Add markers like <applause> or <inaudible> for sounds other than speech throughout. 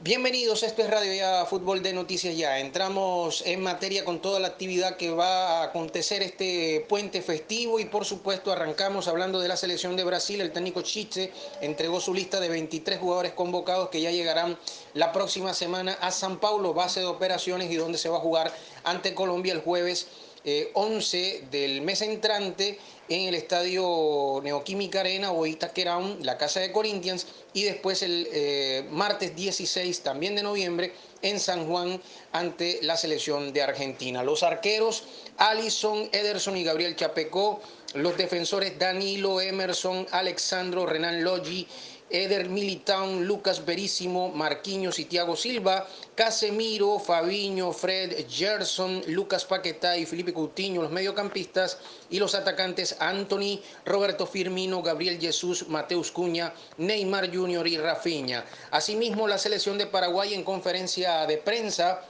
Bienvenidos, esto es Radio Ya Fútbol de Noticias Ya. Entramos en materia con toda la actividad que va a acontecer este puente festivo y por supuesto arrancamos hablando de la selección de Brasil. El técnico Chiche entregó su lista de 23 jugadores convocados que ya llegarán la próxima semana a San Paulo, base de operaciones y donde se va a jugar ante Colombia el jueves 11 eh, del mes entrante en el estadio Neoquímica Arena o Itaquerán, la casa de Corinthians, y después el eh, martes 16 también de noviembre en San Juan ante la selección de Argentina. Los arqueros Alison, Ederson y Gabriel Chapecó, los defensores Danilo, Emerson, Alexandro, Renan Loggi, Eder Militão, Lucas Verísimo, Marquinhos y Thiago Silva, Casemiro, Fabiño, Fred, Gerson, Lucas Paquetá y Felipe Coutinho, los mediocampistas, y los atacantes Anthony, Roberto Firmino, Gabriel Jesús, Mateus Cuña, Neymar Jr. y Rafinha. Asimismo, la selección de Paraguay en conferencia de prensa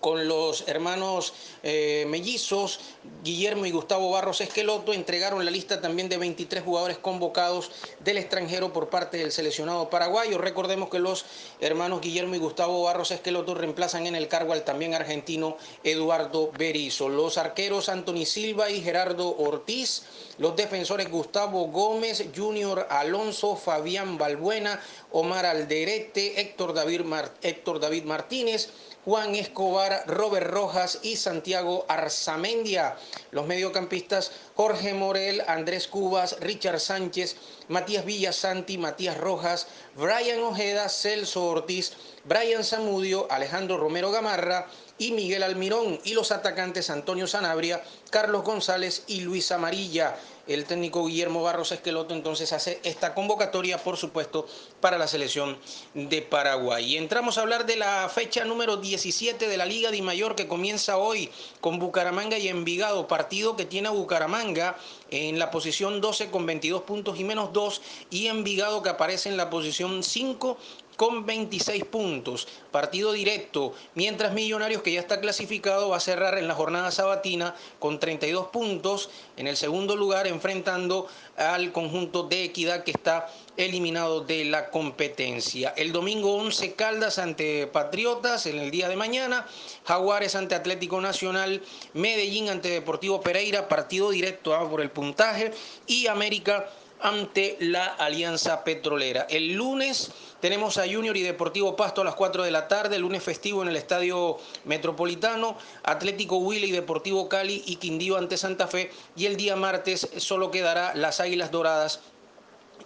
con los hermanos eh, mellizos, Guillermo y Gustavo Barros Esqueloto, entregaron la lista también de 23 jugadores convocados del extranjero por parte del seleccionado paraguayo. Recordemos que los hermanos Guillermo y Gustavo Barros Esqueloto reemplazan en el cargo al también argentino Eduardo Berizo. Los arqueros Anthony Silva y Gerardo Ortiz, los defensores Gustavo Gómez, Junior Alonso, Fabián Balbuena, Omar Alderete, Héctor David, Héctor David Martínez, Juan Escobar, Robert Rojas y Santiago Arzamendia. Los mediocampistas Jorge Morel, Andrés Cubas, Richard Sánchez, Matías Villasanti, Matías Rojas, Brian Ojeda, Celso Ortiz, Brian Zamudio, Alejandro Romero Gamarra y Miguel Almirón. Y los atacantes Antonio Sanabria, Carlos González y Luis Amarilla el técnico Guillermo Barros Esqueloto entonces hace esta convocatoria, por supuesto, para la selección de Paraguay. Y entramos a hablar de la fecha número 17 de la Liga de Mayor que comienza hoy con Bucaramanga y Envigado, partido que tiene a Bucaramanga en la posición 12 con 22 puntos y menos 2 y Envigado que aparece en la posición 5 con 26 puntos, partido directo, mientras Millonarios que ya está clasificado va a cerrar en la jornada sabatina con 32 puntos, en el segundo lugar enfrentando al conjunto de Equidad que está eliminado de la competencia. El domingo 11 Caldas ante Patriotas en el día de mañana, Jaguares ante Atlético Nacional, Medellín ante Deportivo Pereira, partido directo ah, por el puntaje. Y América ante la Alianza Petrolera. El lunes tenemos a Junior y Deportivo Pasto a las 4 de la tarde, el lunes festivo en el Estadio Metropolitano, Atlético Huila y Deportivo Cali y Quindío ante Santa Fe y el día martes solo quedará las Águilas Doradas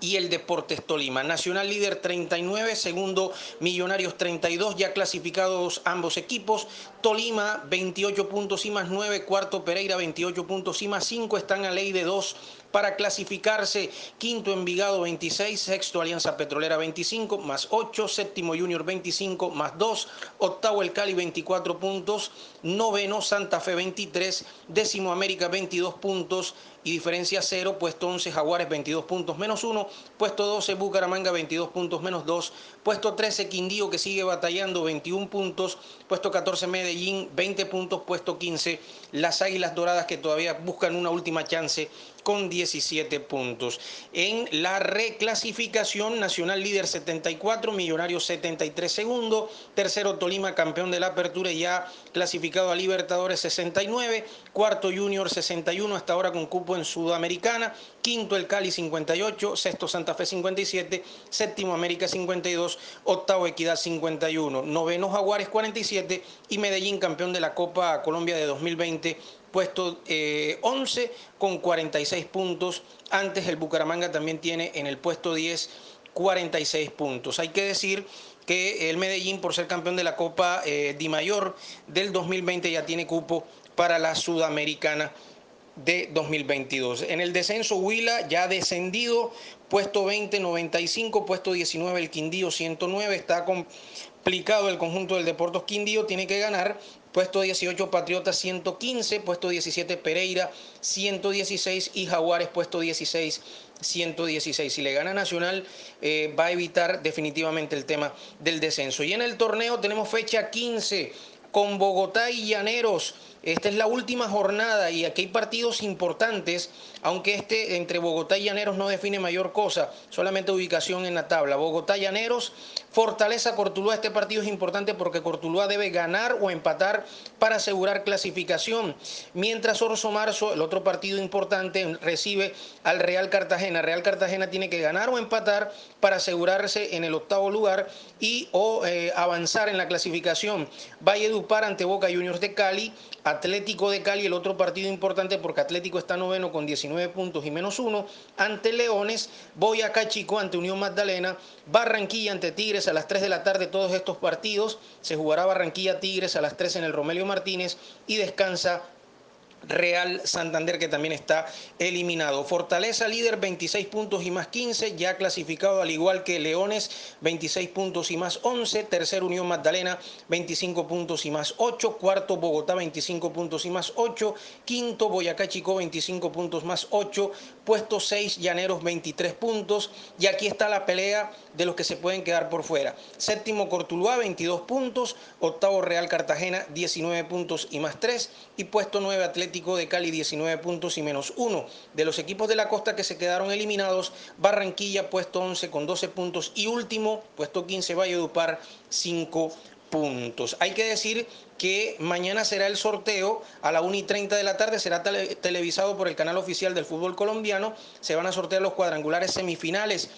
y el Deportes Tolima. Nacional líder 39, segundo Millonarios 32, ya clasificados ambos equipos. Tolima 28 puntos y más 9, cuarto Pereira 28 puntos y más 5, están a ley de 2 para clasificarse. Quinto Envigado 26, sexto Alianza Petrolera 25, más 8, séptimo Junior 25, más 2, octavo El Cali 24 puntos, noveno Santa Fe 23, décimo América 22 puntos. Y diferencia 0, puesto 11 Jaguares 22 puntos menos 1, puesto 12 Bucaramanga 22 puntos menos 2, puesto 13 Quindío que sigue batallando 21 puntos, puesto 14 Medellín 20 puntos, puesto 15 las Águilas Doradas que todavía buscan una última chance con 17 puntos. En la reclasificación, Nacional líder 74, Millonarios 73 segundo, tercero Tolima campeón de la apertura y ya clasificado a Libertadores 69, cuarto Junior 61 hasta ahora con cupo en Sudamericana, quinto el Cali 58, sexto Santa Fe 57, séptimo América 52, octavo Equidad 51, noveno Jaguares 47 y Medellín campeón de la Copa Colombia de 2020 puesto 11 eh, con 46 puntos. Antes el Bucaramanga también tiene en el puesto 10 46 puntos. Hay que decir que el Medellín, por ser campeón de la Copa eh, Di Mayor del 2020, ya tiene cupo para la Sudamericana de 2022. En el descenso, Huila ya descendido, puesto 20, 95, puesto 19, el Quindío 109, está complicado el conjunto del Deportes Quindío, tiene que ganar Puesto 18 Patriotas 115, puesto 17 Pereira 116 y Jaguares puesto 16 116. Si le gana Nacional eh, va a evitar definitivamente el tema del descenso. Y en el torneo tenemos fecha 15 con Bogotá y Llaneros. Esta es la última jornada y aquí hay partidos importantes, aunque este entre Bogotá y Llaneros no define mayor cosa, solamente ubicación en la tabla. Bogotá Llaneros, Fortaleza Cortuluá, este partido es importante porque Cortuluá debe ganar o empatar para asegurar clasificación. Mientras Orso Marzo, el otro partido importante, recibe al Real Cartagena. Real Cartagena tiene que ganar o empatar para asegurarse en el octavo lugar y o eh, avanzar en la clasificación. Valle Dupar ante Boca Juniors de Cali, Atlético de Cali, el otro partido importante porque Atlético está noveno con 19 puntos y menos uno, ante Leones, Boyacá Chico ante Unión Magdalena, Barranquilla ante Tigres a las 3 de la tarde todos estos partidos. Se jugará Barranquilla Tigres a las 3 en el Romelio Martínez y descansa Real Santander que también está eliminado. Fortaleza líder 26 puntos y más 15, ya clasificado al igual que Leones 26 puntos y más 11, tercer Unión Magdalena 25 puntos y más 8, cuarto Bogotá 25 puntos y más 8, quinto Boyacá Chico 25 puntos más 8, puesto 6 Llaneros 23 puntos y aquí está la pelea de los que se pueden quedar por fuera. Séptimo Cortuluá 22 puntos, octavo Real Cartagena 19 puntos y más 3 y puesto 9 Atlético de Cali 19 puntos y menos 1. De los equipos de la costa que se quedaron eliminados, Barranquilla puesto 11 con 12 puntos y último, puesto 15 Valledupar 5 puntos. Hay que decir que mañana será el sorteo a la 1 y 30 de la tarde, será televisado por el canal oficial del fútbol colombiano. Se van a sortear los cuadrangulares semifinales.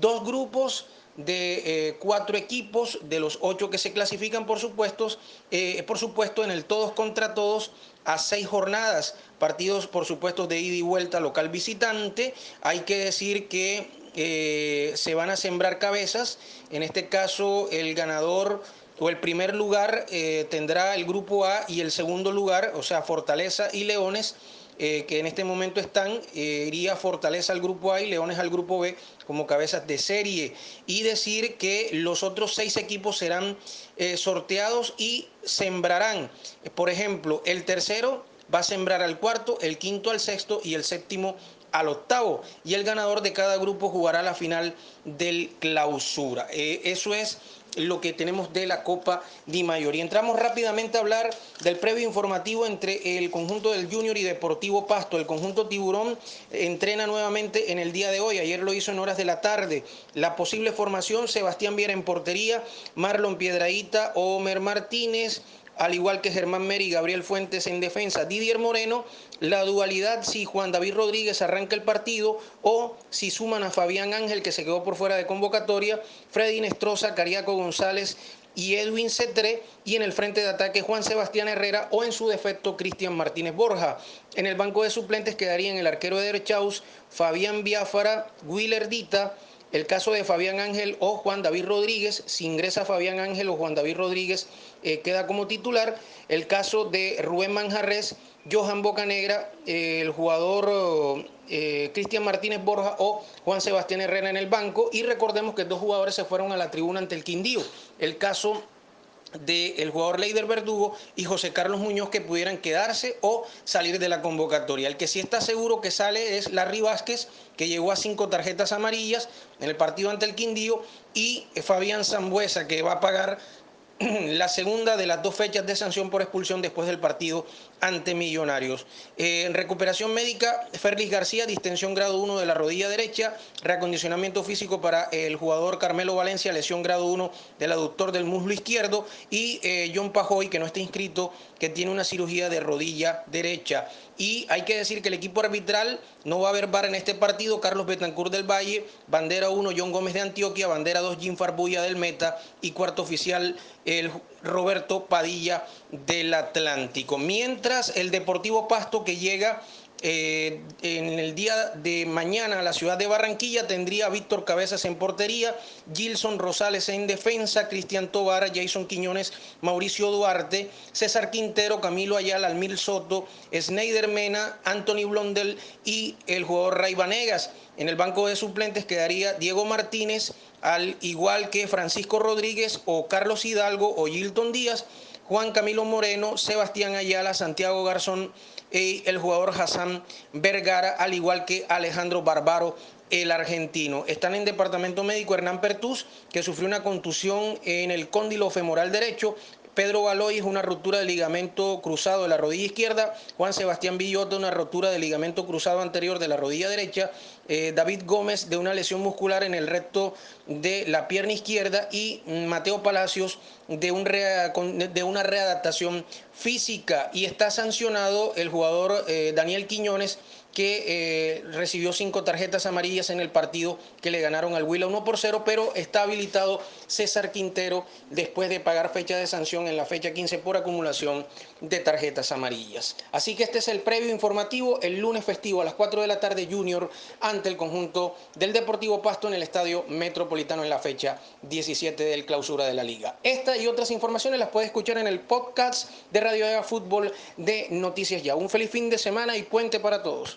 Dos grupos de eh, cuatro equipos, de los ocho que se clasifican, por supuesto, eh, por supuesto, en el todos contra todos a seis jornadas, partidos, por supuesto, de ida y vuelta local visitante. Hay que decir que eh, se van a sembrar cabezas. En este caso, el ganador o el primer lugar tendrá el grupo A y el segundo lugar, o sea, Fortaleza y Leones eh, que en este momento están, eh, iría Fortaleza al grupo A y Leones al grupo B como cabezas de serie. Y decir que los otros seis equipos serán eh, sorteados y sembrarán. Por ejemplo, el tercero va a sembrar al cuarto, el quinto al sexto y el séptimo al octavo. Y el ganador de cada grupo jugará la final del clausura. eso es lo que tenemos de la Copa Di Mayor. Y entramos rápidamente a hablar del previo informativo entre el conjunto del Junior y Deportivo Pasto. El conjunto Tiburón entrena nuevamente en el día de hoy. Ayer lo hizo en horas de la tarde. La posible formación, Sebastián Viera en portería, Marlon Piedraíta, Omer Martínez, al igual que Germán Meri y Gabriel Fuentes en defensa. Didier Moreno, la dualidad si Juan David Rodríguez arranca el partido o si suman a Fabián Ángel, que se quedó por fuera de convocatoria, Freddy Nestroza, Cariaco González y Edwin Cetré, y en el frente de ataque Juan Sebastián Herrera o en su defecto Cristian Martínez Borja. En el banco de suplentes quedarían el arquero de Derechaus, Fabián Biafara, Willer Dita, el caso de Fabián Ángel o Juan David Rodríguez, si ingresa Fabián Ángel o Juan David Rodríguez, eh, queda como titular. El caso de Rubén Manjarres, Johan Bocanegra, eh, el jugador eh, Cristian Martínez Borja o Juan Sebastián Herrera en el banco. Y recordemos que dos jugadores se fueron a la tribuna ante el Quindío. El caso del jugador Leider Verdugo y José Carlos Muñoz que pudieran quedarse o salir de la convocatoria. El que sí está seguro que sale es Larry Vázquez, que llegó a cinco tarjetas amarillas en el partido ante el Quindío, y Fabián Zambuesa, que va a pagar <clears throat> la segunda de las dos fechas de sanción por expulsión después del partido ante Millonarios. Eh, en recuperación médica, Félix García, distensión grado 1 de la rodilla derecha, reacondicionamiento físico para el jugador Carmelo Valencia, lesión grado 1 del aductor del muslo izquierdo, y eh, John Pajoy, que no está inscrito, que tiene una cirugía de rodilla derecha. Y hay que decir que el equipo arbitral no va a haber bar en este partido. Carlos Betancourt del Valle, bandera 1, John Gómez de Antioquia, bandera 2, Jim Farbulla del Meta y cuarto oficial el Roberto Padilla del Atlántico. Mientras el Deportivo Pasto que llega eh, en el día de mañana a la ciudad de Barranquilla tendría Víctor Cabezas en portería, Gilson Rosales en defensa, Cristian Tobar, Jason Quiñones, Mauricio Duarte, César Quintero, Camilo Ayala, Almil Soto, Sneider Mena, Anthony Blondel y el jugador Ray Vanegas. En el banco de suplentes quedaría Diego Martínez, al igual que Francisco Rodríguez o Carlos Hidalgo o Gilton Díaz, Juan Camilo Moreno, Sebastián Ayala, Santiago Garzón y el jugador Hassan Vergara, al igual que Alejandro Barbaro, el argentino. Están en departamento médico Hernán Pertús, que sufrió una contusión en el cóndilo femoral derecho, Pedro Baloy una ruptura del ligamento cruzado de la rodilla izquierda, Juan Sebastián Villota una ruptura del ligamento cruzado anterior de la rodilla derecha, eh, David Gómez de una lesión muscular en el recto de la pierna izquierda. Y Mateo Palacios de, de una readaptación física. Y está sancionado el jugador eh, Daniel Quiñones que eh, recibió cinco tarjetas amarillas en el partido que le ganaron al Huila 1 por 0, pero está habilitado César Quintero después de pagar fecha de sanción en la fecha 15 por acumulación de tarjetas amarillas. Así que este es el previo informativo, el lunes festivo a las 4 de la tarde Junior ante el conjunto del Deportivo Pasto en el Estadio Metropolitano en la fecha 17 del clausura de la liga. Esta y otras informaciones las puede escuchar en el podcast de Radio Ega Fútbol de Noticias Ya. Un feliz fin de semana y puente para todos.